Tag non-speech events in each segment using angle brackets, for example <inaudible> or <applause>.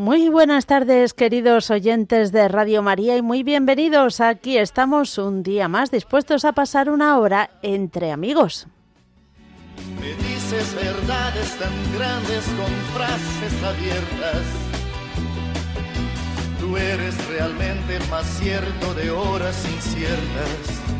muy buenas tardes, queridos oyentes de Radio María, y muy bienvenidos. Aquí estamos un día más dispuestos a pasar una hora entre amigos. Me dices verdades tan grandes con frases abiertas. Tú eres realmente más cierto de horas inciertas.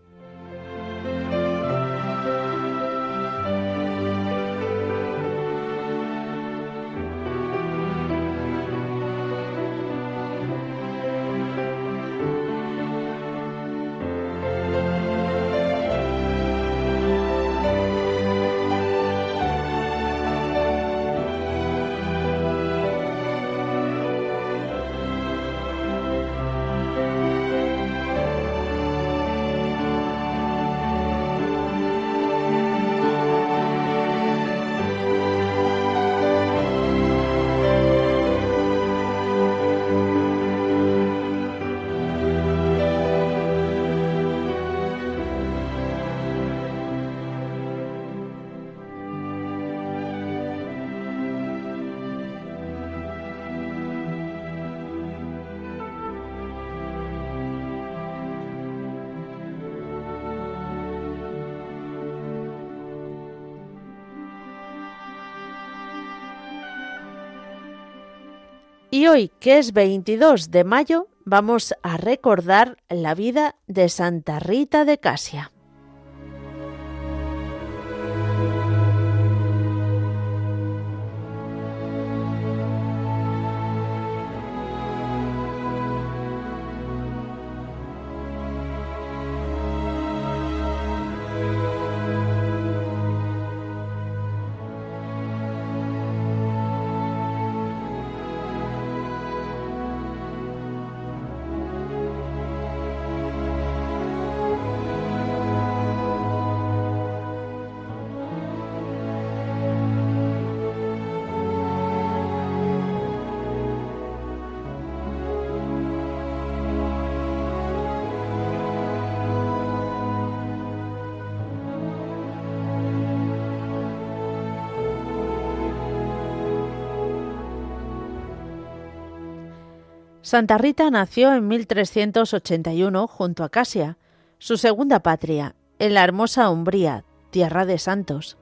Y hoy, que es 22 de mayo, vamos a recordar la vida de Santa Rita de Casia. Santa Rita nació en 1381 junto a Casia, su segunda patria, en la hermosa Umbría, tierra de santos.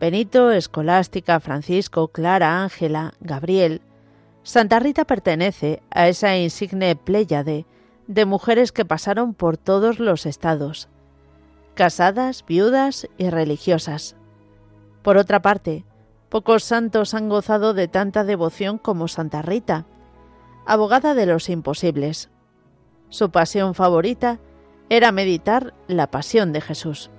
Benito, Escolástica, Francisco, Clara, Ángela, Gabriel. Santa Rita pertenece a esa insigne pléyade de mujeres que pasaron por todos los estados, casadas, viudas y religiosas. Por otra parte, pocos santos han gozado de tanta devoción como Santa Rita, abogada de los imposibles. Su pasión favorita era meditar la pasión de Jesús.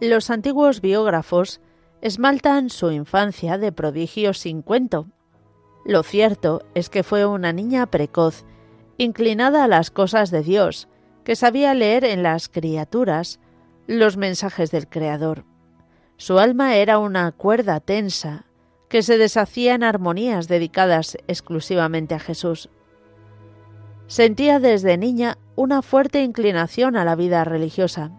Los antiguos biógrafos esmaltan su infancia de prodigios sin cuento. Lo cierto es que fue una niña precoz, inclinada a las cosas de Dios, que sabía leer en las criaturas los mensajes del Creador. Su alma era una cuerda tensa que se deshacía en armonías dedicadas exclusivamente a Jesús. Sentía desde niña una fuerte inclinación a la vida religiosa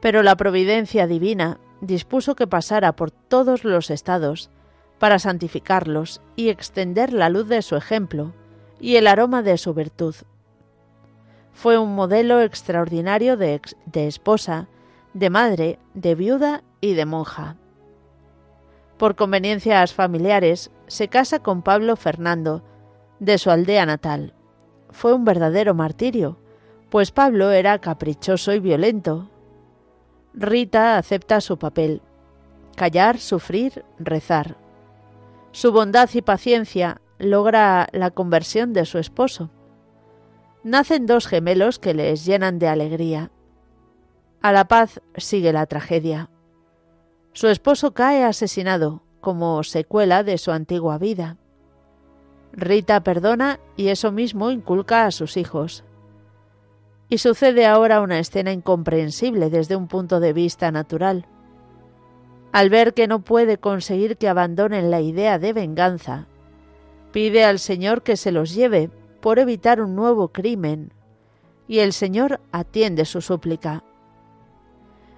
pero la providencia divina dispuso que pasara por todos los estados para santificarlos y extender la luz de su ejemplo y el aroma de su virtud. Fue un modelo extraordinario de, de esposa, de madre, de viuda y de monja. Por conveniencias familiares, se casa con Pablo Fernando, de su aldea natal. Fue un verdadero martirio, pues Pablo era caprichoso y violento, Rita acepta su papel. Callar, sufrir, rezar. Su bondad y paciencia logra la conversión de su esposo. Nacen dos gemelos que les llenan de alegría. A la paz sigue la tragedia. Su esposo cae asesinado como secuela de su antigua vida. Rita perdona y eso mismo inculca a sus hijos. Y sucede ahora una escena incomprensible desde un punto de vista natural. Al ver que no puede conseguir que abandonen la idea de venganza, pide al Señor que se los lleve por evitar un nuevo crimen, y el Señor atiende su súplica.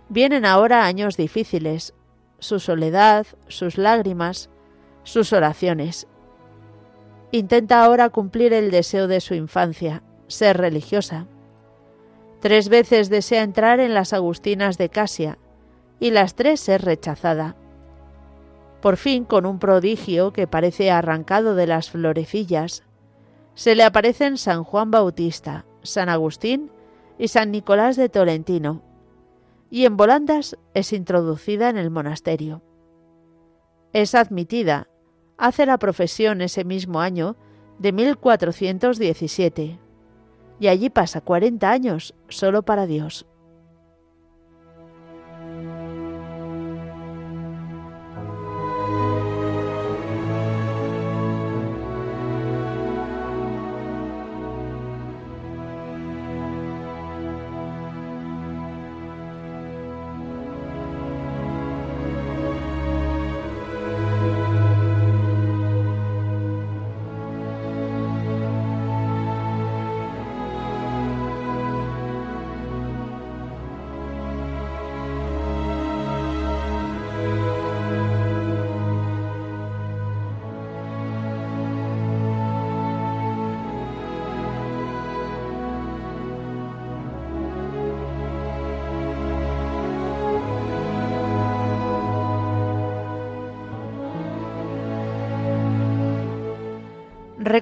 Vienen ahora años difíciles, su soledad, sus lágrimas, sus oraciones. Intenta ahora cumplir el deseo de su infancia, ser religiosa. Tres veces desea entrar en las Agustinas de Casia, y las tres ser rechazada. Por fin, con un prodigio que parece arrancado de las florecillas, se le aparecen San Juan Bautista, San Agustín y San Nicolás de Tolentino, y en volandas es introducida en el monasterio. Es admitida, hace la profesión ese mismo año de 1417, y allí pasa 40 años solo para Dios.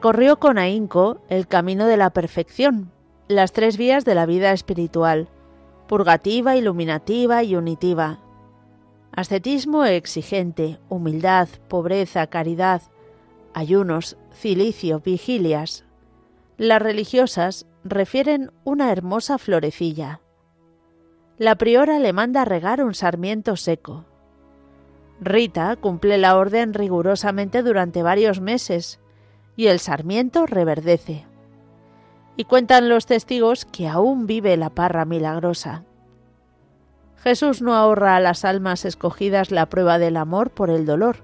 Recorrió con ahínco el camino de la perfección, las tres vías de la vida espiritual, purgativa, iluminativa y unitiva. Ascetismo exigente, humildad, pobreza, caridad, ayunos, cilicio, vigilias. Las religiosas refieren una hermosa florecilla. La priora le manda regar un sarmiento seco. Rita cumple la orden rigurosamente durante varios meses, y el sarmiento reverdece. Y cuentan los testigos que aún vive la parra milagrosa. Jesús no ahorra a las almas escogidas la prueba del amor por el dolor.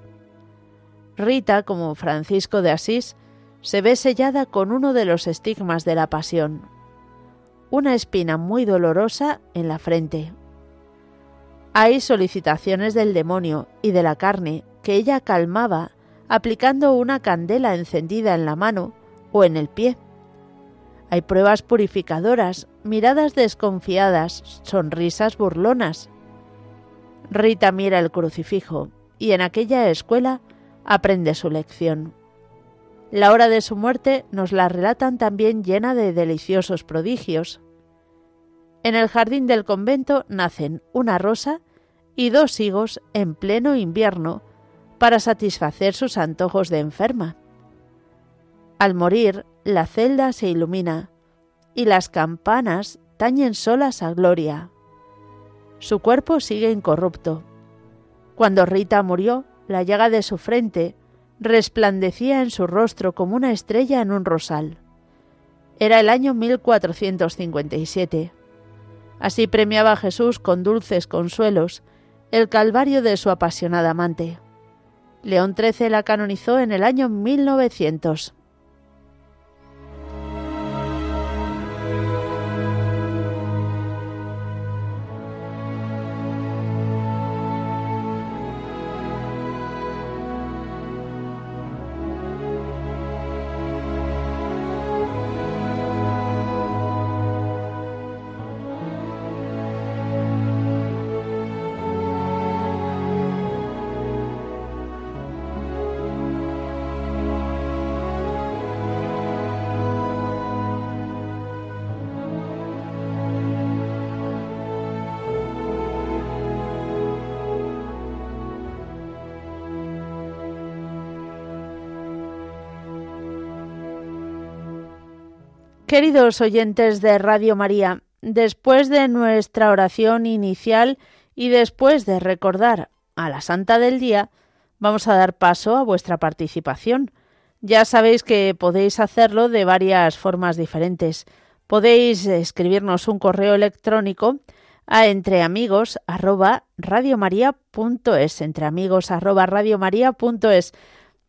Rita, como Francisco de Asís, se ve sellada con uno de los estigmas de la pasión, una espina muy dolorosa en la frente. Hay solicitaciones del demonio y de la carne que ella calmaba aplicando una candela encendida en la mano o en el pie. Hay pruebas purificadoras, miradas desconfiadas, sonrisas burlonas. Rita mira el crucifijo y en aquella escuela aprende su lección. La hora de su muerte nos la relatan también llena de deliciosos prodigios. En el jardín del convento nacen una rosa y dos higos en pleno invierno para satisfacer sus antojos de enferma. Al morir, la celda se ilumina y las campanas tañen solas a gloria. Su cuerpo sigue incorrupto. Cuando Rita murió, la llaga de su frente resplandecía en su rostro como una estrella en un rosal. Era el año 1457. Así premiaba Jesús con dulces consuelos el calvario de su apasionada amante. León XIII la canonizó en el año 1900. Queridos oyentes de Radio María, después de nuestra oración inicial y después de recordar a la Santa del Día, vamos a dar paso a vuestra participación. Ya sabéis que podéis hacerlo de varias formas diferentes. Podéis escribirnos un correo electrónico a entreamigos@radiomaria.es, entreamigos@radiomaria.es.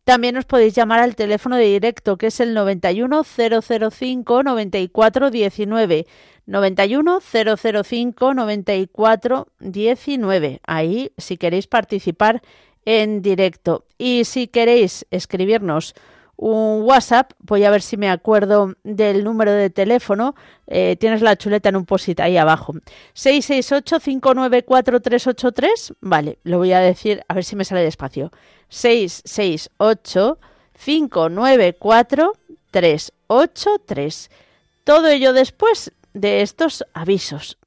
También os podéis llamar al teléfono de directo que es el 91 005 94 19 91 005 94 19. Ahí si queréis participar en directo y si queréis escribirnos un WhatsApp, voy a ver si me acuerdo del número de teléfono, eh, tienes la chuleta en un posit ahí abajo. 668-594-383, vale, lo voy a decir, a ver si me sale despacio. 668-594-383. Todo ello después de estos avisos.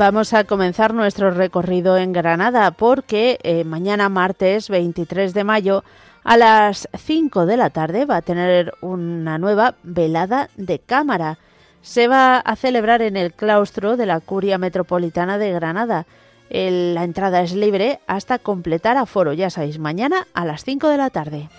Vamos a comenzar nuestro recorrido en Granada porque eh, mañana martes 23 de mayo a las 5 de la tarde va a tener una nueva velada de cámara. Se va a celebrar en el claustro de la Curia Metropolitana de Granada. la entrada es libre hasta completar aforo, ya sabéis, mañana a las 5 de la tarde.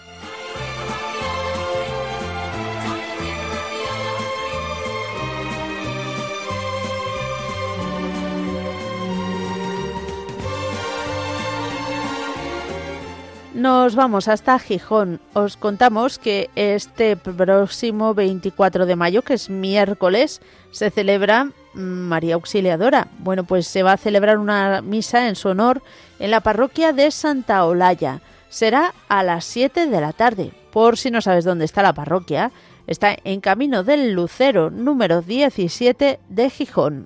Nos vamos hasta Gijón. Os contamos que este próximo 24 de mayo, que es miércoles, se celebra María Auxiliadora. Bueno, pues se va a celebrar una misa en su honor en la parroquia de Santa Olaya. Será a las 7 de la tarde. Por si no sabes dónde está la parroquia, está en camino del Lucero número 17 de Gijón.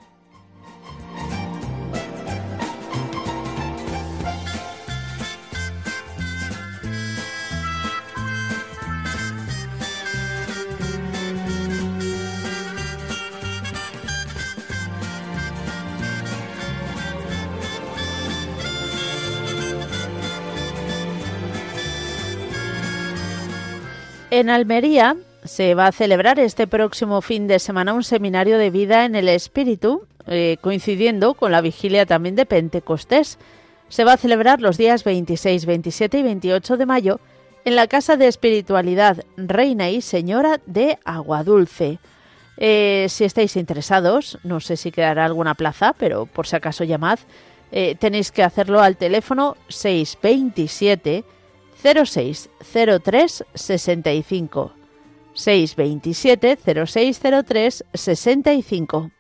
En Almería se va a celebrar este próximo fin de semana un seminario de vida en el espíritu, eh, coincidiendo con la vigilia también de Pentecostés. Se va a celebrar los días 26, 27 y 28 de mayo en la Casa de Espiritualidad Reina y Señora de Aguadulce. Eh, si estáis interesados, no sé si quedará alguna plaza, pero por si acaso llamad, eh, tenéis que hacerlo al teléfono 627 0603 65 627 0603 65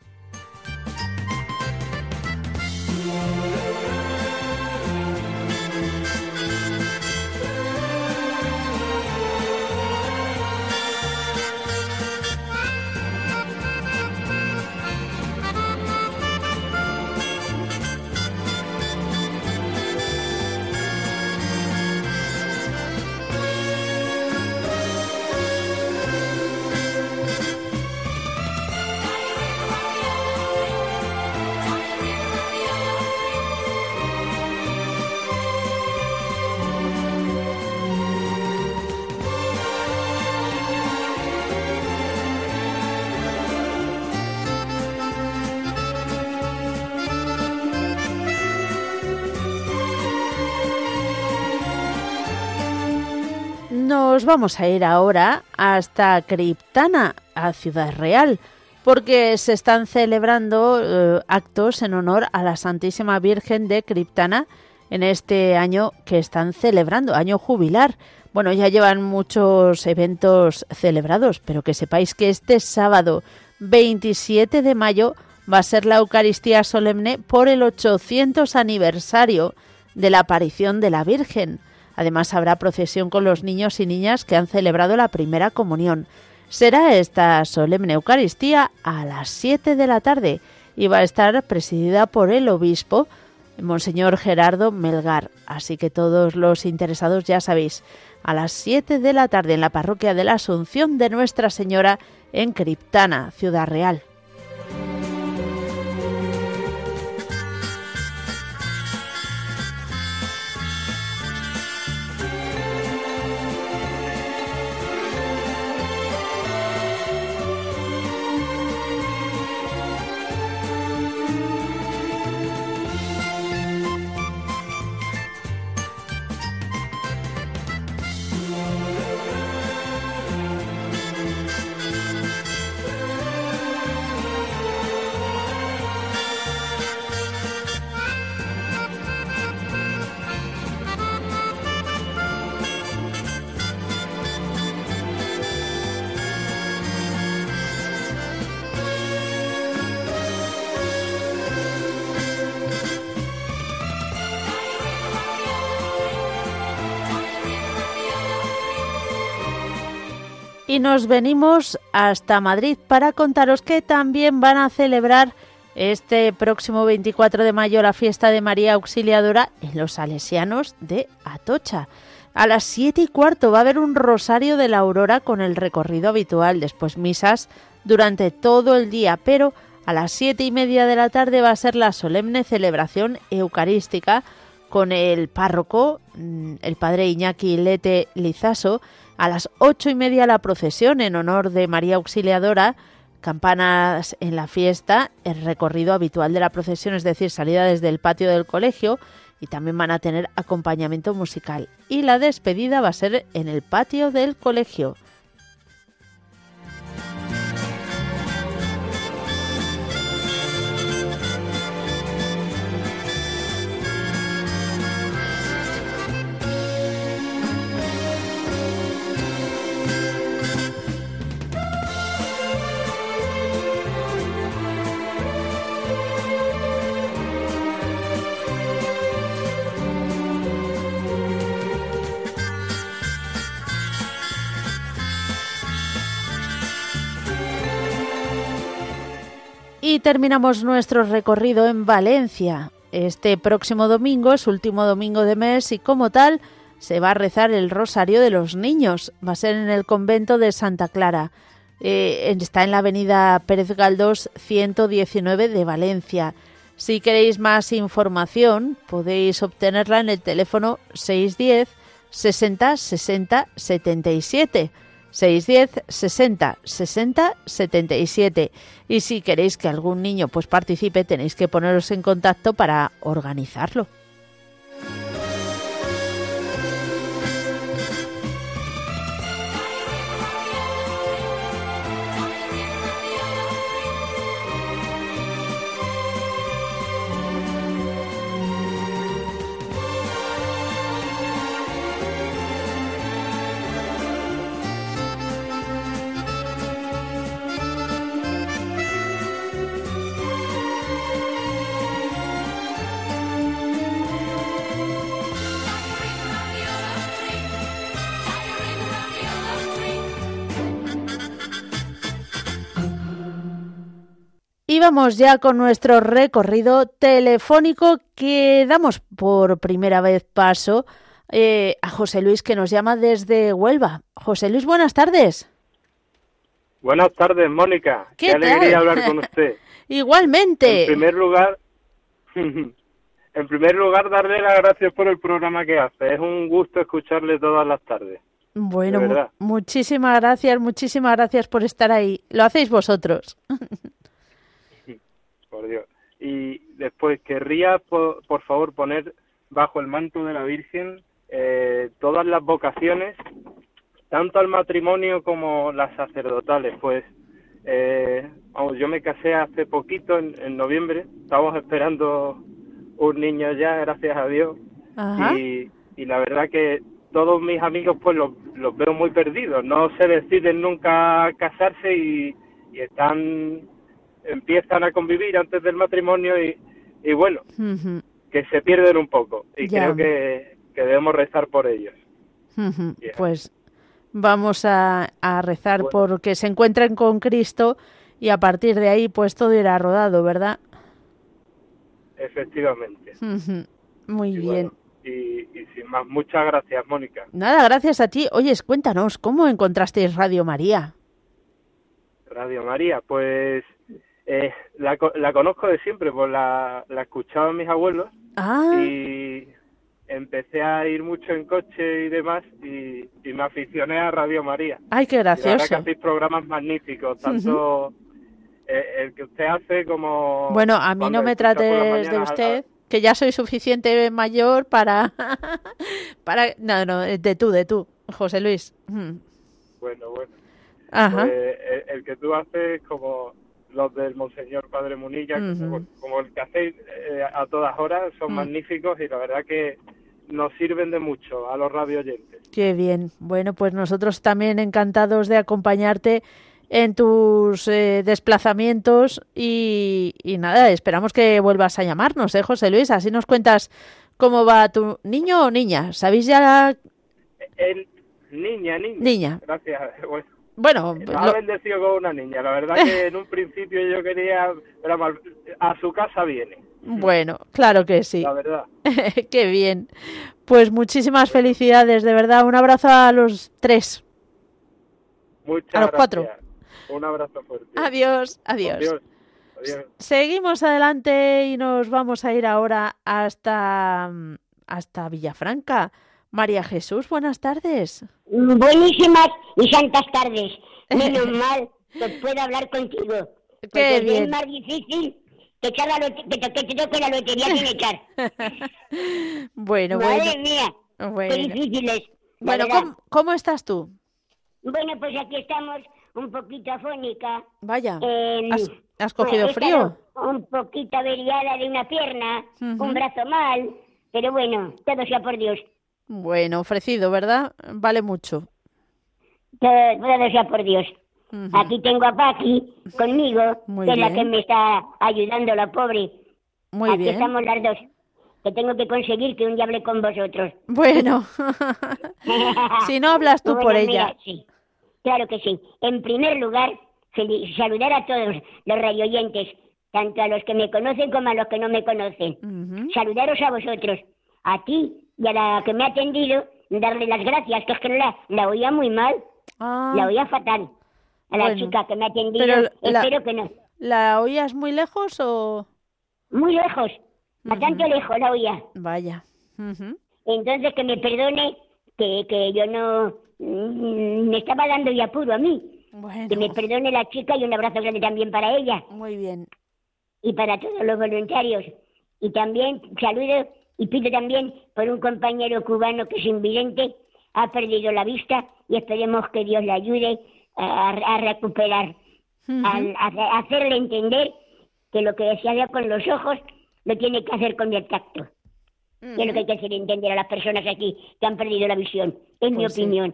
vamos a ir ahora hasta Criptana, a Ciudad Real, porque se están celebrando eh, actos en honor a la Santísima Virgen de Criptana en este año que están celebrando, año jubilar. Bueno, ya llevan muchos eventos celebrados, pero que sepáis que este sábado 27 de mayo va a ser la Eucaristía solemne por el 800 aniversario de la aparición de la Virgen. Además habrá procesión con los niños y niñas que han celebrado la primera comunión. Será esta solemne Eucaristía a las 7 de la tarde y va a estar presidida por el obispo, Monseñor Gerardo Melgar. Así que todos los interesados ya sabéis, a las 7 de la tarde en la parroquia de la Asunción de Nuestra Señora en Criptana, Ciudad Real. Y nos venimos hasta Madrid para contaros que también van a celebrar este próximo 24 de mayo la fiesta de María Auxiliadora en los Salesianos de Atocha. A las siete y cuarto va a haber un rosario de la aurora con el recorrido habitual, después misas durante todo el día, pero a las siete y media de la tarde va a ser la solemne celebración eucarística con el párroco, mm, el padre Iñaki Lete Lizaso, a las ocho y media la procesión en honor de María Auxiliadora, campanas en la fiesta, el recorrido habitual de la procesión, es decir, salida desde el patio del colegio y también van a tener acompañamiento musical. Y la despedida va a ser en el patio del colegio. Terminamos nuestro recorrido en Valencia. Este próximo domingo es último domingo de mes y como tal se va a rezar el Rosario de los Niños. Va a ser en el convento de Santa Clara. Eh, está en la avenida Pérez Galdós 119 de Valencia. Si queréis más información podéis obtenerla en el teléfono 610 60 60 77 610 60 60 77. Y si queréis que algún niño pues participe, tenéis que poneros en contacto para organizarlo. Vamos ya con nuestro recorrido telefónico que damos por primera vez paso eh, a José Luis que nos llama desde Huelva. José Luis, buenas tardes. Buenas tardes, Mónica. ¿Qué, alegría hablar con usted. <laughs> Igualmente. En primer lugar, <laughs> en primer lugar, darle las gracias por el programa que hace. Es un gusto escucharle todas las tardes. Bueno, muchísimas gracias, muchísimas gracias por estar ahí. Lo hacéis vosotros. <laughs> Y después querría, por, favor, poner bajo el manto de la Virgen eh, todas las vocaciones, tanto al matrimonio como las sacerdotales. Pues eh, yo me casé hace poquito, en, noviembre, estamos esperando un niño ya, gracias a Dios. Y, y la verdad que todos mis amigos pues los, los veo muy perdidos, no se deciden nunca casarse y, y están empiezan a convivir antes del matrimonio y, y bueno, que se pierden un poco. Y creo que, que debemos rezar por ellos. Pues vamos a, a rezar por que se encuentren con Cristo y a partir de ahí pues todo irá rodado, ¿verdad? Efectivamente. Muy Y bien. bueno, y, y sin más, muchas gracias, Mónica. Nada, gracias a ti. Oyes, cuéntanos, ¿cómo encontrasteis Radio María? Radio María, pues eh, la, la conozco de siempre, pues la, la escuchaban mis abuelos Ah, y empecé a ir mucho en coche y demás y, y me aficioné a Radio María. ay, qué verdad que gracioso. hacéis programas magníficos, tanto eh, el que usted hace como... Bueno, a mí no me trates de usted, que ya soy suficiente mayor para... <laughs> para No, no, de tú, de tú, José Luis. Mm. Bueno, bueno. Ajá. Pues, el, el que tú haces como los del Monseñor Padre Munilla, como, el que hacéis eh, a todas horas, son Mm. magníficos y la verdad que nos sirven de mucho a los radio oyentes. Qué bien. Bueno, pues nosotros también encantados de acompañarte en tus eh, desplazamientos y, y nada, esperamos que vuelvas a llamarnos, ¿eh, José Luis? Así nos cuentas cómo va tu niño o niña. ¿Sabéis ya? El, niña, niña. Niña. Gracias. <laughs> Bueno, Bueno, nos ha bendecido con una niña. La verdad que en un principio yo quería... Pero a su casa viene, bueno, claro que sí. la verdad. <laughs> Qué bien. Pues muchísimas felicidades, de verdad. Un abrazo a los tres. Muchas A los cuatro. Un abrazo fuerte. Adiós, adiós. Adiós. Adiós. Seguimos adelante y nos vamos a ir ahora hasta, mm, hasta Villafranca. María Jesús, buenas tardes. Buenísimas y santas tardes. <laughs> Menos mal que puedo hablar contigo. Qué Porque bien. es más difícil que, echar la que, que te toque la lotería sin echar. <laughs> Bueno, Madre bueno. mía, qué Bueno, difícil es. bueno. ¿cómo, cómo estás tú? Bueno, pues aquí estamos un poquito afónica. Vaya, em, ¿has, has cogido frío? Un poquito averiada de una pierna, un brazo mal, pero bueno, todo sea por Dios. Bueno, ofrecido, ¿verdad? Vale mucho. Todo, todo sea por Dios. Aquí tengo a Paqui conmigo, Muy que es la que me está ayudando, la pobre. Muy Aquí bien. estamos las dos. Que tengo que conseguir que un día hable con vosotros. Bueno, <laughs> si no hablas tú Bueno, por mira, ella. sí, claro que sí. En primer lugar, saludar a todos los radioyentes, tanto a los que me conocen como a los que no me conocen. Saludaros a vosotros, a ti y a la que me ha atendido, darle las gracias, que es que no la, la oía muy mal, Ah, la oía fatal. A la Bueno, chica que me ha atendido, la- espero que no. ¿La oías muy lejos o...? Muy lejos, bastante lejos la oía. Vaya. Ujú. Entonces que me perdone que, que yo no mm, me estaba dando ya apuro a mí. Que me perdone la chica y un abrazo grande también para ella muy bien. y para todos los voluntarios. Y también saludo y pido también por un compañero cubano que es invidente, ha perdido la vista y esperemos que Dios le ayude a, a recuperar, a, a hacerle entender que lo que se hace con los ojos lo tiene que hacer con el tacto. Es lo que hay que hacer entender a las personas aquí que han perdido la visión, en mi Pues sí. opinión.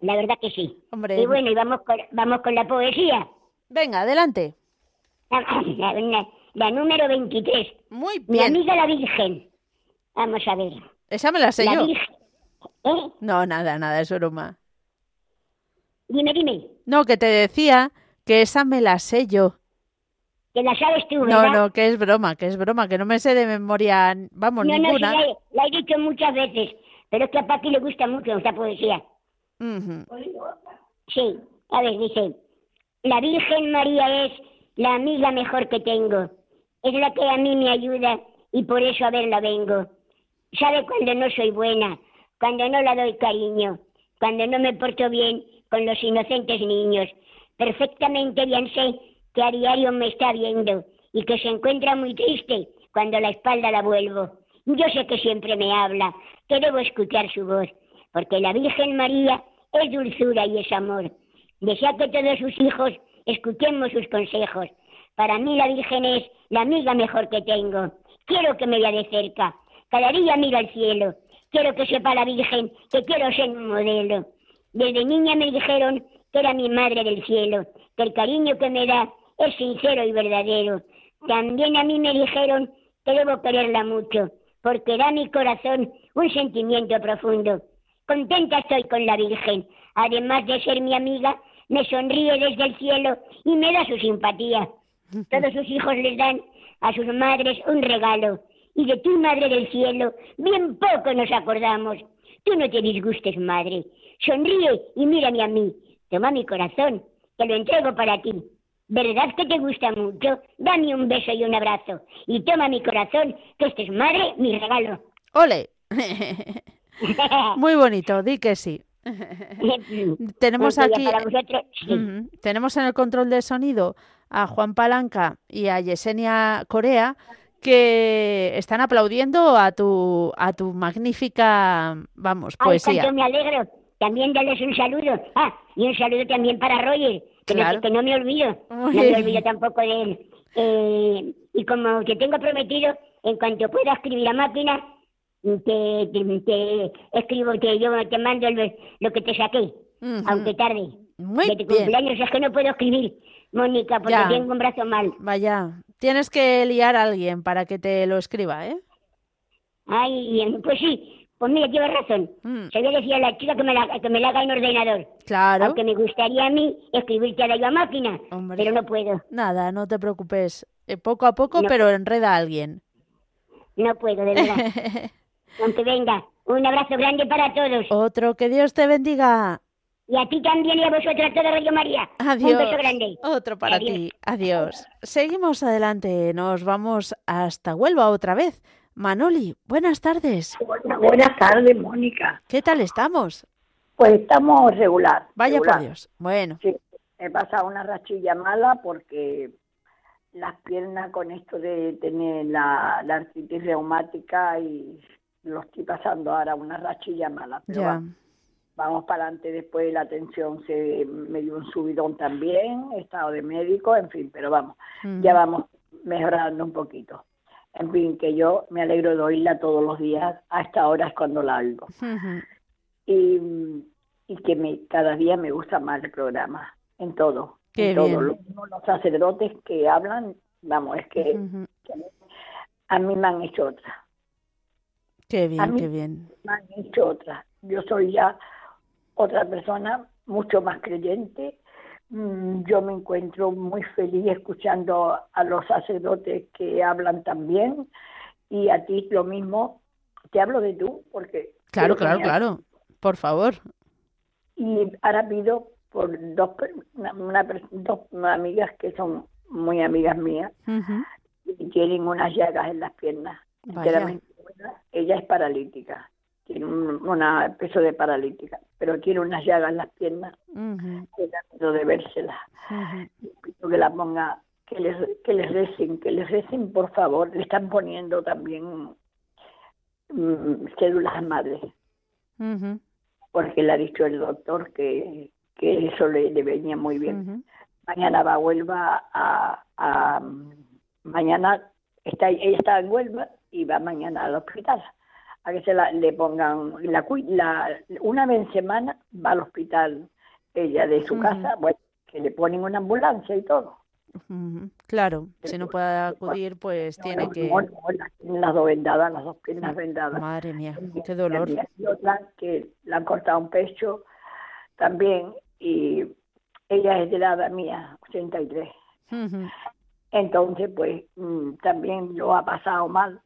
La verdad que sí. Hombre. Y bueno, y vamos con, vamos con la poesía. Venga, adelante. <clears throat> La, número 23. Muy Mi bien. amiga la Virgen. Vamos a ver. Esa me la sé La yo. Virgen. ¿Eh? No, nada, nada, es broma. Dime, dime. No, que te decía que esa me la sé yo. Que la sabes tú, No, ¿verdad? no, que es broma, que es broma, que no me sé de memoria, vamos, no, no, sí, ninguna. la, he- la he dicho muchas veces. Pero es que a Paqui le gusta mucho esta poesía. Sí, a ver, dice, la Virgen María es la amiga mejor que tengo. Es la que a mí me ayuda y por eso a verla vengo. Sabe cuando no soy buena, cuando no la doy cariño, cuando no me porto bien con los inocentes niños. Perfectamente bien sé que a diario me está viendo y que se encuentra muy triste cuando la espalda la vuelvo. Yo sé que siempre me habla, que debo escuchar su voz, porque la Virgen María es dulzura y es amor. Desea que todos sus hijos escuchemos sus consejos. Para mí la Virgen es la amiga mejor que tengo. Quiero que me vea de cerca. Cada día miro al cielo. Quiero que sepa la Virgen que quiero ser un modelo. Desde niña me dijeron que era mi madre del cielo, que el cariño que me da es sincero y verdadero. También a mí me dijeron que debo quererla mucho, porque da mi corazón un sentimiento profundo. Contenta estoy con la Virgen. Además de ser mi amiga, me sonríe desde el cielo y me da su simpatía. Todos sus hijos les dan a sus madres un regalo. Y de ti, Madre del Cielo, bien poco nos acordamos. Tú no te disgustes, Madre. Sonríe y mírame a mí. Toma mi corazón, te lo entrego para ti. ¿Verdad que te gusta mucho? Dame un beso y un abrazo. Y toma mi corazón, que este es madre, mi regalo. ¡Ole! <laughs> Muy bonito, di que sí. <laughs> tenemos Pues aquí, vosotros, sí. Ujú. tenemos en el control de sonido a Juan Palanca y a Yesenia Corea que están aplaudiendo a tu a tu magnífica, vamos, Ay, poesía. cuánto me alegro. También darles un saludo. Ah, y un saludo también para Roger, que, Claro. no, que no me olvido. No me olvido tampoco de él. Eh, y como te tengo prometido, en cuanto pueda escribir a máquina, te, te, te escribo, te, yo te mando lo, lo que te saqué, aunque tarde. Muy de tu bien. cumpleaños es que no puedo escribir, Mónica, porque Ya. tengo un brazo mal. Vaya, tienes que liar a alguien para que te lo escriba, ¿eh? Ay, pues sí, pues mira, tienes razón. Mm, Se voy a decir a la chica que me la, que me la haga en ordenador. claro. Aunque me gustaría a mí escribirte a la máquina, Hombre. pero no puedo, Nada, no te preocupes. Eh, poco a poco, No. pero enreda a alguien. no puedo, de verdad. <laughs> Aunque venga, un abrazo grande para todos. Otro, que Dios te bendiga. Y a ti también y a vosotros, a toda Radio María. Adiós. Un beso grande. Otro para Adiós. ti. Adiós. Seguimos adelante. Nos vamos hasta Huelva otra vez. Manoli, buenas tardes. Buenas, buenas tardes, Mónica. ¿Qué tal estamos? Pues estamos regular. Vaya regular. por Dios. Bueno, Sí, he pasado una rachilla mala porque las piernas con esto de tener la, la artritis reumática y lo estoy pasando ahora una rachilla mala. Pero ya. vamos, vamos para adelante después la tensión se me dio un subidón también, he estado de médico, en fin, pero vamos, ya vamos mejorando un poquito. En fin, que yo me alegro de oírla todos los días, a esta hora es cuando la oigo. Y, y que me, cada día me gusta más el programa, en todo. Qué en todo. bien. Lo mismo Los sacerdotes que hablan, vamos, es que, que a mí me han hecho otra, Qué A bien, mí- qué bien. me han hecho otra. Yo soy ya otra persona mucho más creyente. Mm, Yo me encuentro muy feliz escuchando a los sacerdotes que hablan también y a ti lo mismo. Te hablo de tú porque Claro, claro, me claro. Por favor. Y ahora pido por dos, una, una dos amigas que son muy amigas mías y tienen unas llagas en las piernas. Vaya. enteramente Ella es paralítica, tiene un una peso de paralítica, pero tiene unas llagas en las piernas Ujú. que da miedo de vérselas. Pido que la ponga, que les, que les recen, que les recen por favor. Le están poniendo también mm, cédulas a madre. Ujú. porque le ha dicho el doctor que, que eso le, le venía muy bien. Mañana va a Huelva a, a- mañana está ella está en Huelva y va mañana al hospital a que se la, le pongan la, la una vez en semana va al hospital ella de su casa bueno que le ponen una ambulancia y todo. Claro, si no puede acudir, pues tiene No, que... no, no, las, dos vendadas las dos piernas vendadas Madre mía, qué dolor. Y otra que le han cortado un pecho también y ella es de la edad mía, 83. Ujú. Entonces, pues mm, también lo ha pasado mal,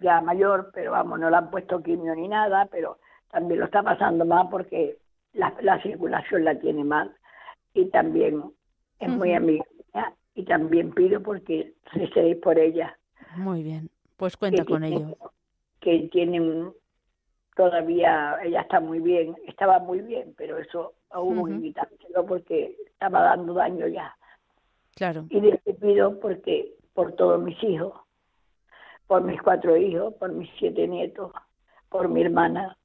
ya mayor, pero vamos, no le han puesto quimio ni nada, pero también lo está pasando mal porque la, la circulación la tiene mal y también es muy amiga mía y también pido porque recéis por ella. Muy bien, pues cuenta que con tiene- ello. que tienen todavía, ella está muy bien, estaba muy bien, pero eso Ujú. que quitárselo porque estaba dando daño ya. Claro. Y les pido porque por todos mis hijos, por mis cuatro hijos, por mis siete nietos, por mi hermana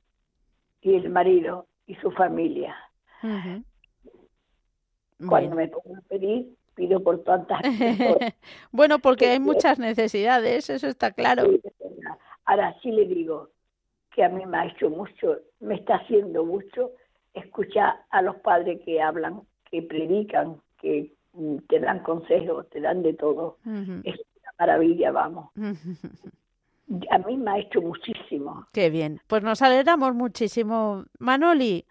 y el marido y su familia. Cuando Bueno. me pongo a pedir, pido por tantas cosas. <laughs> bueno, porque que- hay muchas necesidades, eso está claro. Ahora sí le digo que a mí me ha hecho mucho, me está haciendo mucho escuchar a los padres que hablan, que predican, que mm, te dan consejos, te dan de todo. Una maravilla, vamos. <laughs> A mí me ha hecho muchísimo. Qué bien. Pues nos alegramos muchísimo. Manoli,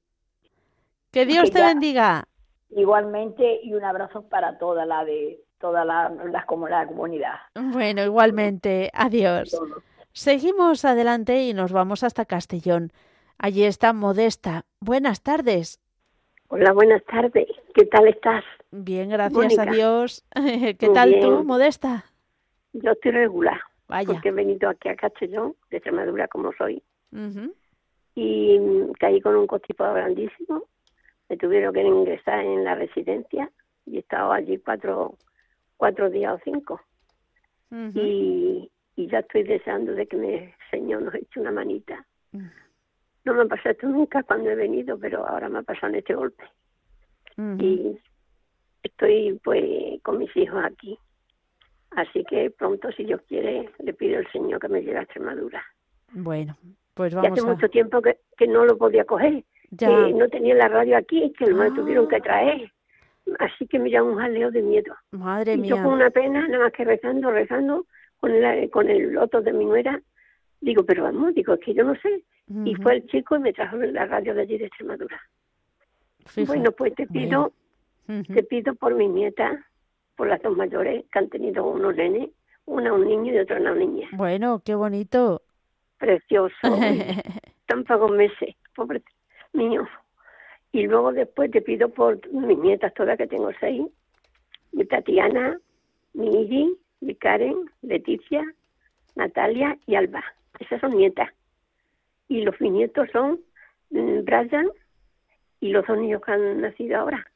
que Dios Que te ya- bendiga. Igualmente, y un abrazo para toda la de toda la, la, como la comunidad. Bueno, igualmente. Adiós. Seguimos adelante y nos vamos hasta Castellón. Allí está Modesta. Buenas tardes. Hola, buenas tardes. ¿Qué tal estás? Bien, gracias Mónica. a Dios. <laughs> ¿Qué Muy tal tú, bien. Modesta? Yo estoy regular, Vaya. porque he venido aquí a Castellón, de Extremadura como soy, y caí con un constipado grandísimo. Me tuvieron que ingresar en la residencia y he estado allí cuatro, cuatro días o cinco. Y, y ya estoy deseando de que mi Señor nos eche una manita. No me ha pasado esto nunca cuando he venido, pero ahora me ha pasado en este golpe. Y estoy pues con mis hijos aquí. Así que pronto, si Dios quiere, le pido al Señor que me lleve a Extremadura. Bueno, pues Y vamos hace a... mucho tiempo que, que no lo podía coger, Ya. que no tenía la radio aquí, que me Ah. la tuvieron que traer. Así que me un jaleo de miedo. Madre y yo mía. con una pena, nada más que rezando, rezando, con el, con el loto de mi nuera, digo, pero vamos, digo, es que yo no sé. Y fue el chico y me trajo la radio de allí de Extremadura. Fija. Bueno, pues te pido. Te pido por mi nieta, por las dos mayores que han tenido unos nenes, una un niño y otra una niña. Bueno, qué bonito. Precioso, <laughs> tan pocos meses, pobre mío. Y luego después te pido por mis nietas todas, que tengo seis, mi Tatiana, mi Iri, mi Karen, Leticia, Natalia y Alba. Esas son nietas. Y los bisnietos son mm, Brian y los dos niños que han nacido ahora.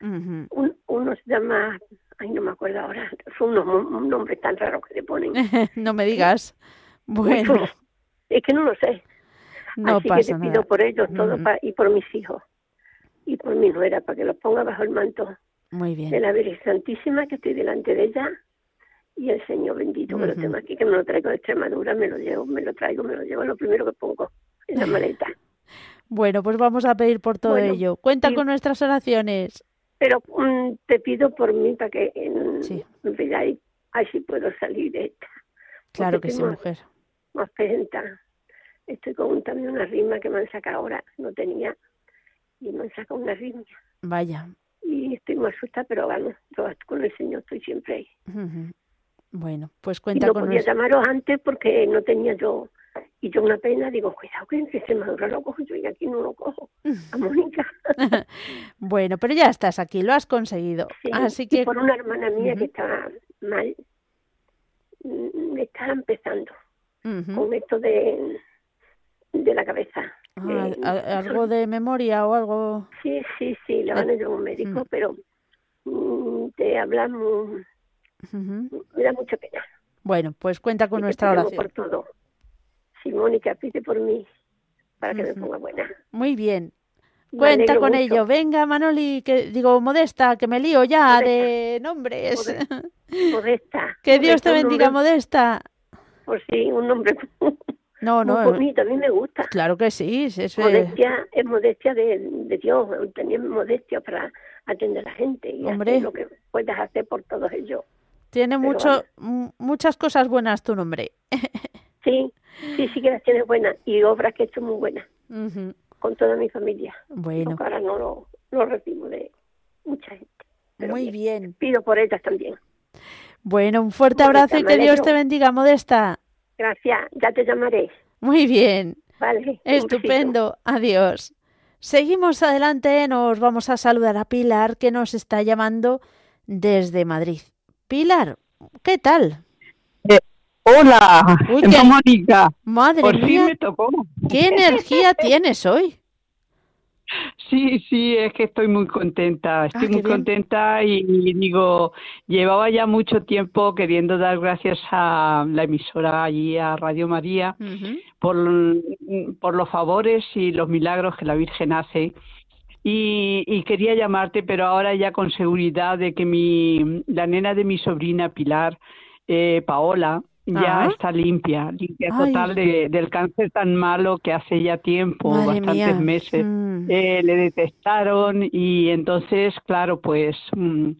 Un, uno se llama, ay, no me acuerdo ahora, mo- un nombre tan raro que le ponen. <laughs> no me digas. Bueno, es que no lo sé. no Así que pasa te pido nada. por ellos todo Ujú. pa- y por mis hijos y por mi nuera para que los ponga bajo el manto Muy de bien. la Virgen Santísima que estoy delante de ella y el Señor bendito que lo Ujú. tengo aquí, que me lo traigo de Extremadura, me lo llevo, me lo traigo, me lo llevo, lo primero que pongo en la maleta. <laughs> Bueno, pues vamos a pedir por todo Bueno, ello. Cuenta sí. con nuestras oraciones. Pero mm, te pido por mí para que en, Sí. veáis, así puedo salir de esta. Claro Porque que sí, mujer. más presenta. Estoy con también una rima que me han sacado ahora, no tenía, y me han sacado una rima. Vaya. Y estoy muy asustada, pero bueno, yo con el Señor estoy siempre ahí. Bueno, pues Y cuenta no con podía llamaros antes porque no tenía yo, y yo una pena, digo, cuidado que en Extremadura lo cojo yo y aquí no lo cojo. <laughs> A Mónica. <laughs> Bueno, pero ya estás aquí, lo has conseguido. Sí, Así y que por una hermana mía que estaba mal, mm, está empezando Ujú. con esto de, de la cabeza. Ah, algo de memoria o algo. Sí, sí, sí, le van a llevar un médico, Mm. pero mm, te hablamos, me da mucha pena. Bueno, pues cuenta con Y nuestra oración. por todo. Si Mónica pide por mí, para que me ponga buena. Muy bien. Me Cuenta con mucho. ello. Venga, Manoli, que digo, Modesta, que me lío ya Modesta. de nombres. <laughs> Modesta. que Dios te Modesta, bendiga, nombre- Modesta. Pues sí, un nombre <laughs> No, muy no, bonito, a mí me gusta. claro que sí. es, Modestia es modestia de, de Dios, tener modestia para atender a la gente y Hombre. hacer lo que puedas hacer por todos ellos. tiene pero mucho, muchas cosas buenas tu nombre. <laughs> Sí, sí, sí que las tienes buenas y obras que he hecho muy buenas con toda mi familia. Bueno, ahora no lo, lo recibo de mucha gente. pero muy bien. Pido por ellas también. Bueno, un fuerte abrazo y que Dios te bendiga, Modesta. Gracias, ya te llamaré. Muy bien. Vale. Estupendo. Adiós. Seguimos adelante. Nos vamos a saludar a Pilar, que nos está llamando desde Madrid. Pilar, ¿qué tal? Hola, Uy, <laughs> qué- Mónica. Madre Por fin mía, me tocó. ¿qué energía <laughs> tienes hoy? Sí, sí, es que estoy muy contenta. Estoy Ah, muy bien. contenta y, digo, llevaba ya mucho tiempo queriendo dar gracias a la emisora allí, a Radio María, por, por los favores y los milagros que la Virgen hace. Y, y quería llamarte, pero ahora ya con seguridad de que mi, la nena de mi sobrina Pilar, eh, Paola, ya Ah. está limpia, limpia Ay. total de- del cáncer tan malo que hace ya tiempo, Madre bastantes mía. meses. Mm. eh, le detectaron y entonces, claro, pues mm,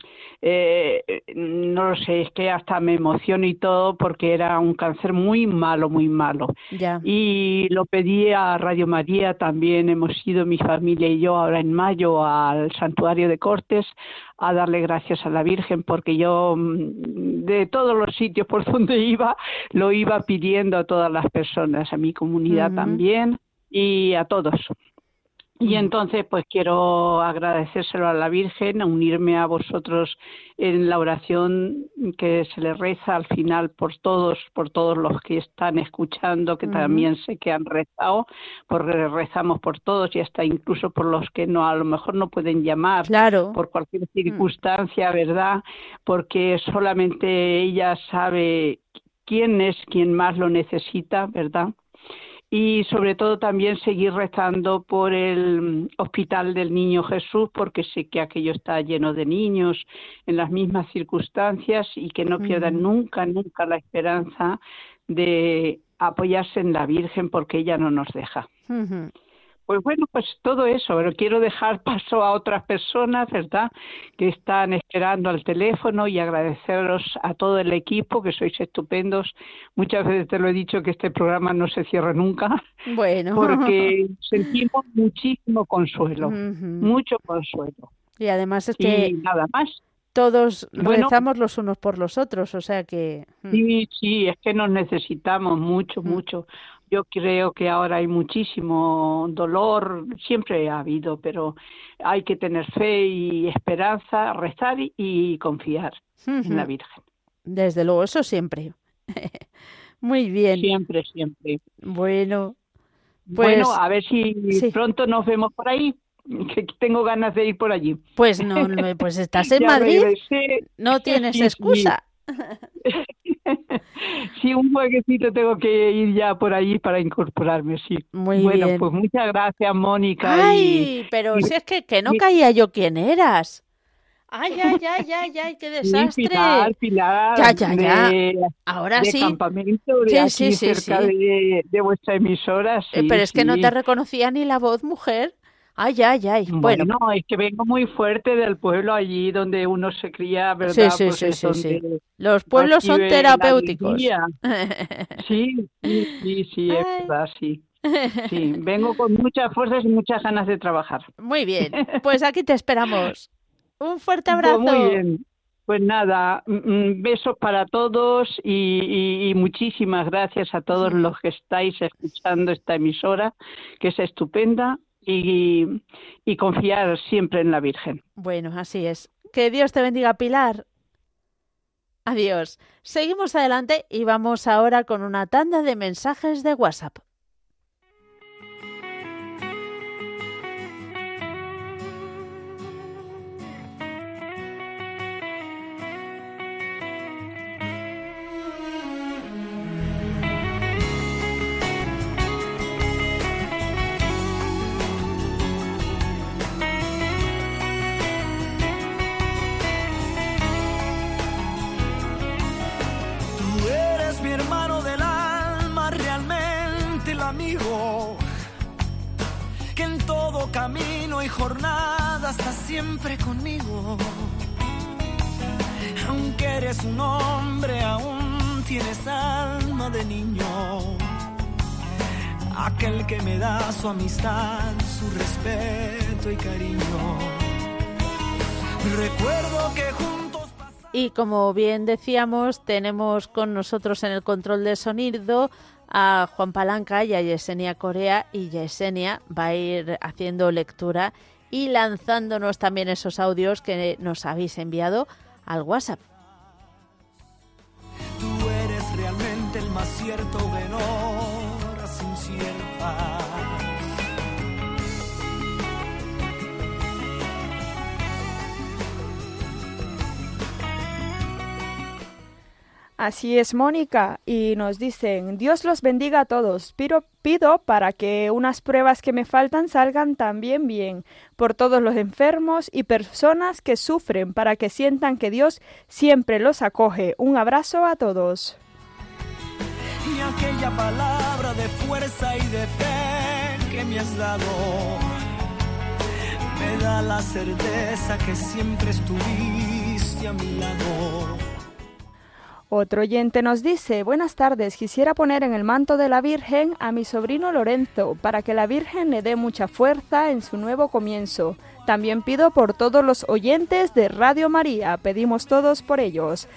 eh, no lo sé, es que hasta me emociono y todo porque era un cáncer muy malo, muy malo. Ya. Y lo pedí a Radio María, también hemos ido mi familia y yo ahora en mayo al santuario de Cortes a darle gracias a la Virgen porque yo mm, de todos los sitios por <laughs> donde iba lo iba pidiendo a todas las personas, a mi comunidad también y a todos. Y entonces, pues quiero agradecérselo a la Virgen, unirme a vosotros en la oración que se le reza al final por todos, por todos los que están escuchando, que también sé que han rezado, porque rezamos por todos y hasta incluso por los que no, a lo mejor no pueden llamar Claro. por cualquier circunstancia, ¿verdad? Porque solamente ella sabe quién es quien más lo necesita, ¿verdad? Y sobre todo también seguir rezando por el Hospital del Niño Jesús, porque sé que aquello está lleno de niños en las mismas circunstancias y que no pierdan nunca, nunca la esperanza de apoyarse en la Virgen porque ella no nos deja. Pues bueno, pues todo eso, pero quiero dejar <laughs> paso a otras personas, ¿verdad?, que están esperando al teléfono y agradeceros a todo el equipo, que sois estupendos. Muchas veces te lo he dicho que este programa no se cierra nunca, <laughs> Bueno. porque <laughs> sentimos muchísimo consuelo, mucho consuelo. Y además es Y que nada más. todos Bueno. rezamos los unos por los otros, o sea que... mm, Sí, sí, es que nos necesitamos mucho, Mm. mucho. Yo creo que ahora hay muchísimo dolor, siempre ha habido, pero hay que tener fe y esperanza, rezar y, y confiar en la. Virgen. Desde luego, eso siempre. <laughs> Muy bien. Siempre, siempre. Bueno, bueno, Pues- a ver si sí. pronto nos vemos por ahí, <laughs> que tengo ganas de ir por allí. pues no, pues <laughs> estás en Madrid, no tienes excusa. <laughs> sí, un jueguecito tengo que ir ya por allí para incorporarme, sí. Muy bueno, bien. pues muchas gracias, Mónica. y- Ay, pero y- si es que, que no y- caía yo quién eras. Ay, ay, <laughs> ay, ay, ay, qué desastre. Pilar, Pilar, Ya, ya, ya. de, Ahora de sí, campamento, de Sí, aquí sí, sí, cerca sí. De, de vuestra emisora. Eh, sí, pero es que no te reconocía ni la voz, mujer. Ay, ay, ay. Bueno, Bueno, es que vengo muy fuerte del pueblo allí donde uno se cría, ¿verdad? Sí, sí, Pues sí, sí, sí. donde los pueblos son terapéuticos. <laughs> Sí, sí, sí, sí, es verdad, sí. Sí, <laughs> vengo con muchas fuerzas y muchas ganas de trabajar. Muy bien, <laughs> pues aquí te esperamos. Un fuerte Pues abrazo. muy bien. Pues nada, mm, mm, besos para todos y, y- y muchísimas gracias a todos los que estáis escuchando esta emisora, que es estupenda, y, confiar siempre en la Virgen. Bueno, así es. Que Dios te bendiga, Pilar. Adiós. Seguimos adelante y vamos ahora con una tanda de mensajes de WhatsApp. Que me da su amistad, su respeto y cariño. Recuerdo que juntos pasamos. Y como bien decíamos, tenemos con nosotros en el control de sonido a Juan Palanca y a Yesenia Corea y Yesenia va a ir haciendo lectura y lanzándonos también esos audios que nos habéis enviado al WhatsApp. Tú eres realmente el más cierto de Así es, Mónica, y nos dicen, Dios los bendiga a todos. Pido, pido para que unas pruebas que me faltan salgan también bien, por todos los enfermos y personas que sufren, para que sientan que Dios siempre los acoge. Un abrazo a todos. ni aquella palabra de fuerza y de fe que me has dado. Me da la certeza que siempre estuviste a mi lado. Otro oyente nos dice, buenas tardes, quisiera poner en el manto de la Virgen a mi sobrino Lorenzo, para que la Virgen le dé mucha fuerza en su nuevo comienzo. También pido por todos los oyentes de Radio María, pedimos todos por ellos.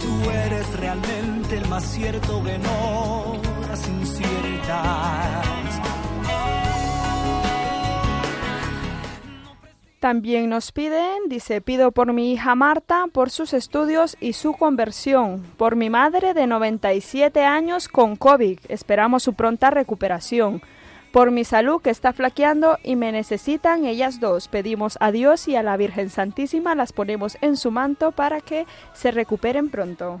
Tú eres realmente el más cierto que no las. También nos piden, dice, pido por mi hija Marta, por sus estudios y su conversión, por mi madre de 97 años con COVID, esperamos su pronta recuperación, por mi salud que está flaqueando y me necesitan ellas dos, pedimos a Dios y a la Virgen Santísima, las ponemos en su manto para que se recuperen pronto.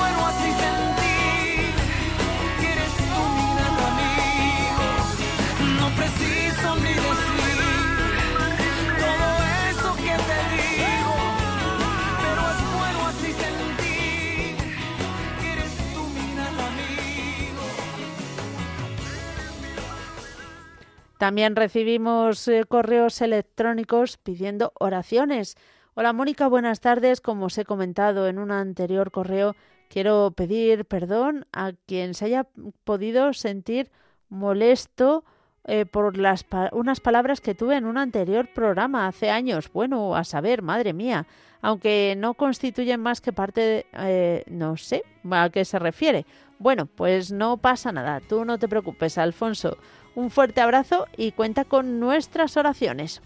También recibimos eh, correos electrónicos pidiendo oraciones. Hola Mónica, buenas tardes. Como os he comentado en un anterior correo, quiero pedir perdón a quien se haya podido sentir molesto eh, por las pa- unas palabras que tuve en un anterior programa hace años. Bueno, a saber, madre mía, aunque no constituyen más que parte, de, eh, no sé a qué se refiere. Bueno, pues no pasa nada, tú no te preocupes, Alfonso. Un fuerte abrazo y cuenta con nuestras oraciones.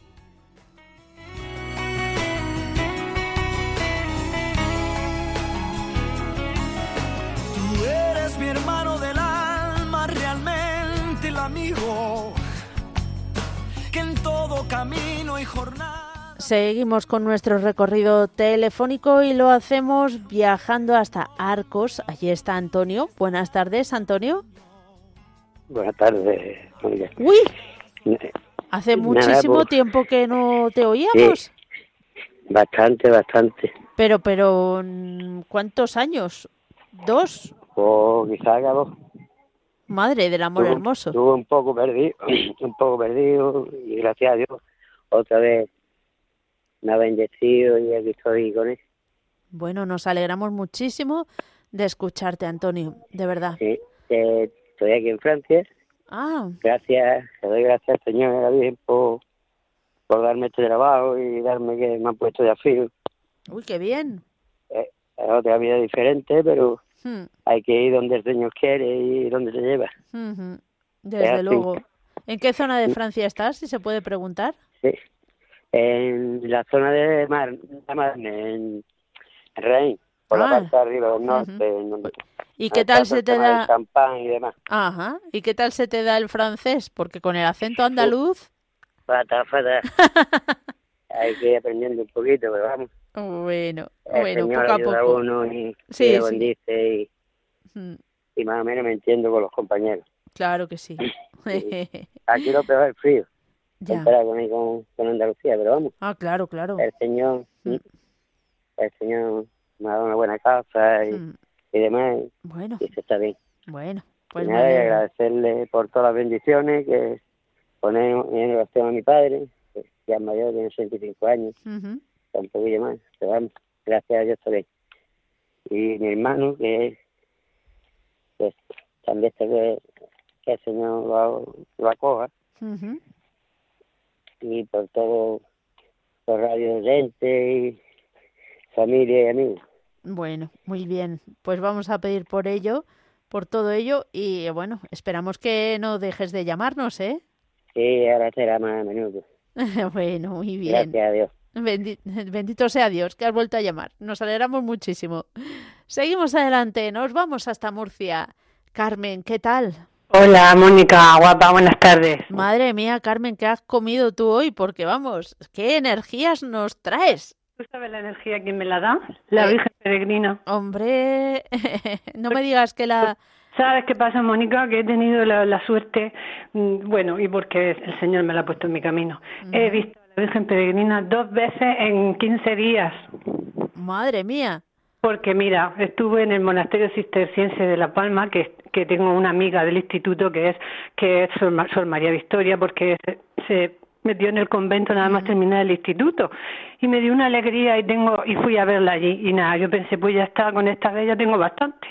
Tú eres mi hermano del alma, realmente el amigo que en todo camino y jornada. Seguimos con nuestro recorrido telefónico y lo hacemos viajando hasta Arcos. Allí está Antonio. Buenas tardes, Antonio. Buenas tardes, Mónica. Uy, hace muchísimo pues, tiempo que no te oíamos. Bastante, bastante. Pero, pero, mm, ¿cuántos años? ¿Dos? O quizá haga dos. Madre del amor Estuve- hermoso. Estuve un poco perdido, <clears throat> un poco perdido y gracias a Dios otra vez me ha bendecido y aquí estoy con él. Bueno, nos alegramos muchísimo de escucharte, Antonio, de verdad. Sí, eh, estoy aquí en Francia. Ah, Gracias, le doy gracias al Señor a la Virgen por, por darme este trabajo y darme que me han puesto de afío. uy, qué bien. Eh, es otra vida diferente, pero Hmm, hay que ir donde el Señor quiere y donde se lleva. Desde luego. ¿En qué zona de Francia estás, si se puede preguntar? Sí. En la zona de Mar, de Marne, en Rein, por Ah. la parte de arriba del norte. en donde- ¿Y qué tal se te da? champán y demás. Ajá. ¿Y qué tal se te da el francés? Porque con el acento andaluz. Fata, fata. <laughs> hay que ir aprendiendo un poquito, pero vamos. Bueno, El bueno, poco a poco. uno y, Sí, y sí. y, Mm, y más o menos me entiendo con los compañeros. Claro que sí. <laughs> Aquí lo peor es el frío, ya. con, con Andalucía, pero vamos. Ah, claro, claro. El Señor, Mm. el Señor me ha dado una buena casa y, Mm, y demás, Bueno, y se está bien. bueno. Pues y nada, y agradecerle por todas las bendiciones que pone en oración a mi padre, que ya es mayor, tiene 65 años, Ujú. está un poquillo más, pero vamos, gracias a Dios también. Y mi hermano, que pues, también está que, que el Señor lo, lo acoja, Ujú. y por todo los radio oyentes y familia y amigos. Bueno, muy bien. Pues vamos a pedir por ello, por todo ello y bueno, esperamos que no dejes de llamarnos, ¿eh? Sí, ahora será más a menudo. <laughs> bueno, muy bien. Gracias a Dios. Bendi- Bendito sea Dios que has vuelto a llamar. Nos alegramos muchísimo. Seguimos adelante, nos vamos hasta Murcia. Carmen, ¿qué tal? Hola, Mónica, guapa, buenas tardes. Madre mía, Carmen, ¿qué has comido tú hoy? Porque vamos, ¿qué energías nos traes? ¿Tú sabes la energía quién me la da? La Eh, Virgen Peregrina. Hombre, <laughs> no me digas que la... ¿Sabes qué pasa, Mónica? Que he tenido la, la suerte, mm, bueno, y porque el Señor me la ha puesto en mi camino. He visto a la Virgen Peregrina dos veces en 15 días. Madre mía. Porque mira, estuve en el monasterio cisterciense de La Palma, que, que tengo una amiga del instituto que es que es Sor, Sor María Victoria, porque se, se metió en el convento nada más terminar el instituto y me dio una alegría y tengo y fui a verla allí y nada, yo pensé pues ya está con esta ya tengo bastante.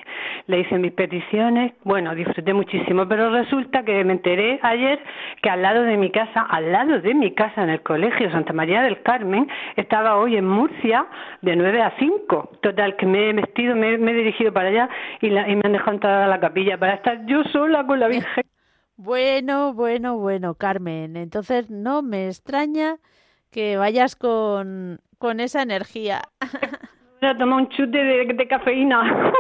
Le hice mis peticiones, bueno, disfruté muchísimo, pero resulta que me enteré ayer que al lado de mi casa, al lado de mi casa en el colegio Santa María del Carmen, estaba hoy en Murcia de 9 a 5. Total, que me he vestido, me, me he dirigido para allá y, la- y me han dejado entrar a la capilla para estar yo sola con la Virgen. Bueno, bueno, bueno, Carmen. Entonces no me extraña que vayas con, con esa energía. Me <laughs> voy a tomar un chute de, de cafeína.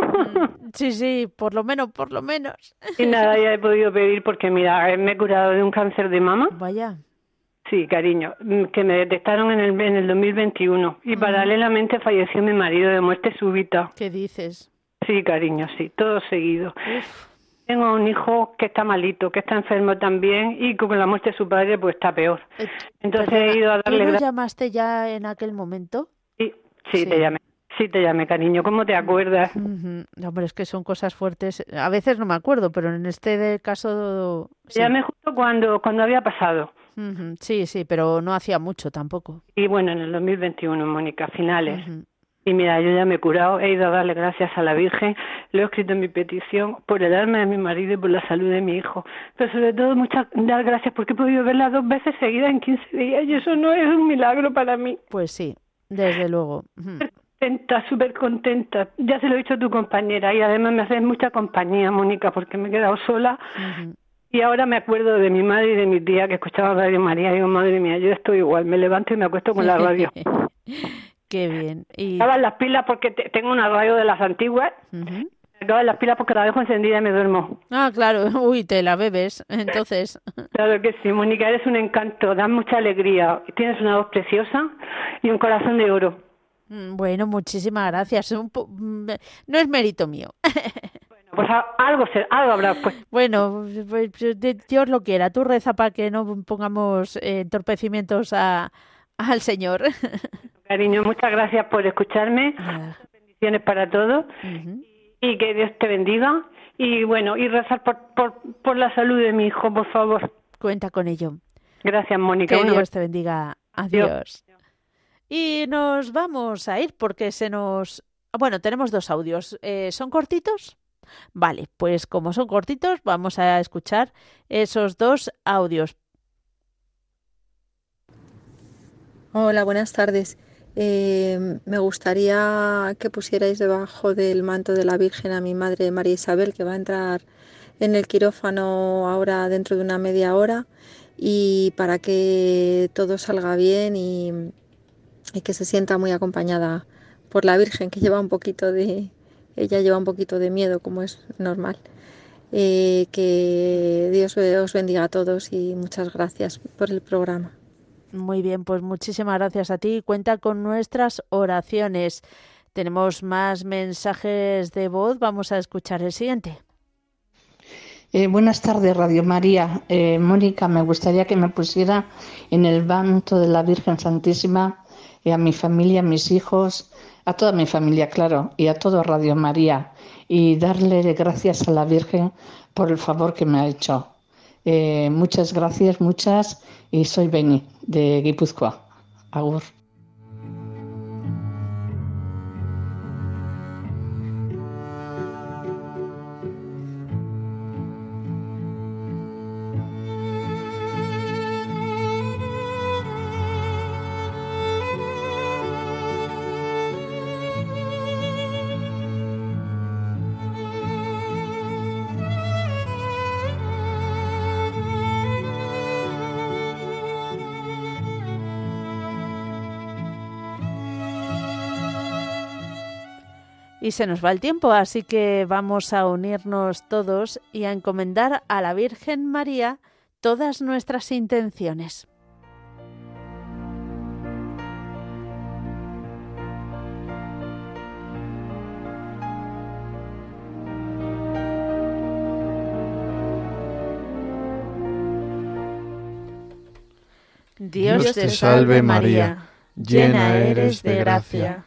Sí, sí, por lo menos, por lo menos. y nada, ya he podido pedir porque, mira, me he curado de un cáncer de mama. Vaya. Sí, cariño, mm, que me detectaron en el, en el 2021 y paralelamente falleció mi marido de muerte súbita. ¿Qué dices? Sí, cariño, sí, todo seguido. Tengo un hijo que está malito, que está enfermo también y con la muerte de su padre pues está peor. Entonces Perdona, he ido a ¿Tú darle gracias. llamaste ya en aquel momento? Sí, sí, te llamé. Sí, te llamé, cariño. ¿Cómo te acuerdas? Hombre, es que son cosas fuertes. A veces no me acuerdo, pero en este caso... Te Sí. llamé justo cuando, cuando había pasado. Sí, sí, pero no hacía mucho tampoco. Y bueno, en el 2021, Mónica, finales. Y mira, yo ya me he curado, he ido a darle gracias a la Virgen, lo he escrito en mi petición por el alma de mi marido y por la salud de mi hijo. Pero sobre todo, muchas dar gracias porque he podido verla dos veces seguidas en 15 días y eso no es un milagro para mí. Pues sí, desde luego. Contenta, súper contenta. Ya se lo he dicho a tu compañera y además me haces mucha compañía, Mónica, porque me he quedado sola. Y ahora me acuerdo de mi madre y de mi tía que escuchaba Radio María y digo, madre mía, yo estoy igual, me levanto y me acuesto con la <laughs> radio. Qué bien. Y... acaban las pilas porque te- tengo una radio de las antiguas. Me acaban las pilas porque la dejo encendida y me duermo. Ah, claro. <laughs> Uy, te la bebes. Entonces, Claro que sí, Mónica, eres un encanto, das mucha alegría. Tienes una voz preciosa y un corazón de oro. mm, bueno, muchísimas gracias. Un po- mm, No es mérito mío. <laughs> Pues a- algo, algo habrá, pues. Bueno, pues, Dios lo quiera. Tú reza para que no pongamos eh, entorpecimientos a, al Señor. <laughs> Cariño, muchas gracias por escucharme. Bendiciones para todos. Y que Dios te bendiga. Y bueno, y rezar por, por, por la salud de mi hijo, por favor. Cuenta con ello. Gracias, Mónica. Que Dios te bendiga. Adiós. Adiós. Y nos vamos a ir porque se nos... Bueno, tenemos dos audios. Eh, ¿Son cortitos? Vale, pues como son cortitos, vamos a escuchar esos dos audios. Hola, buenas tardes. Eh, me gustaría que pusierais debajo del manto de la Virgen a mi madre María Isabel, que va a entrar en el quirófano ahora dentro de una media hora, y para que todo salga bien y, que se sienta muy acompañada por la Virgen, que lleva un poquito de, ella lleva un poquito de miedo, como es normal. Eh, que Dios os bendiga a todos y muchas gracias por el programa. Muy bien, pues muchísimas gracias a ti. Cuenta con nuestras oraciones. Tenemos más mensajes de voz. Vamos a escuchar el siguiente. Eh, buenas tardes, Radio María. Eh, Mónica, me gustaría que me pusiera en el manto de la Virgen Santísima eh, a mi familia, a mis hijos, a toda mi familia, claro, y a todo Radio María, y darle gracias a la Virgen por el favor que me ha hecho. Eh, muchas gracias, muchas, y soy Beni, de Guipúzcoa. Agur. Y se nos va el tiempo, así que vamos a unirnos todos y a encomendar a la Virgen María todas nuestras intenciones. Dios te salve María, llena eres de gracia,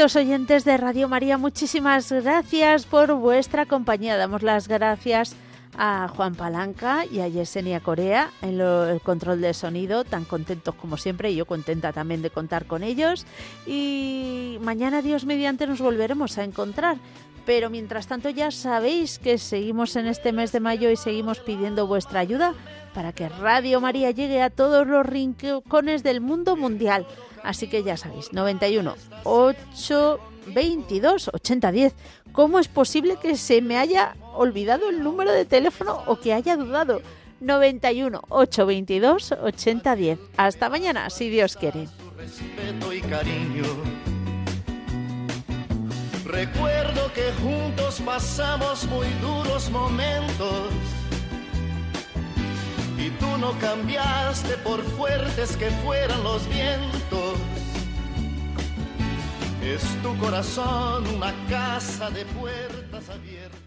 Queridos oyentes de Radio María, muchísimas gracias por vuestra compañía. Damos las gracias a Juan Palanca y a Yesenia Corea en el control de sonido, tan contentos como siempre, y yo contenta también de contar con ellos. Y mañana, Dios mediante, nos volveremos a encontrar. Pero mientras tanto ya sabéis que seguimos en este mes de mayo y seguimos pidiendo vuestra ayuda para que Radio María llegue a todos los rincones del mundo mundial. Así que ya sabéis, 91 822 8010. ¿Cómo es posible que se me haya olvidado el número de teléfono o que haya dudado? 91 822 8010. Hasta mañana, si Dios quiere. Recuerdo que juntos pasamos muy duros momentos y tú no cambiaste por fuertes que fueran los vientos. Es tu corazón una casa de puertas abiertas.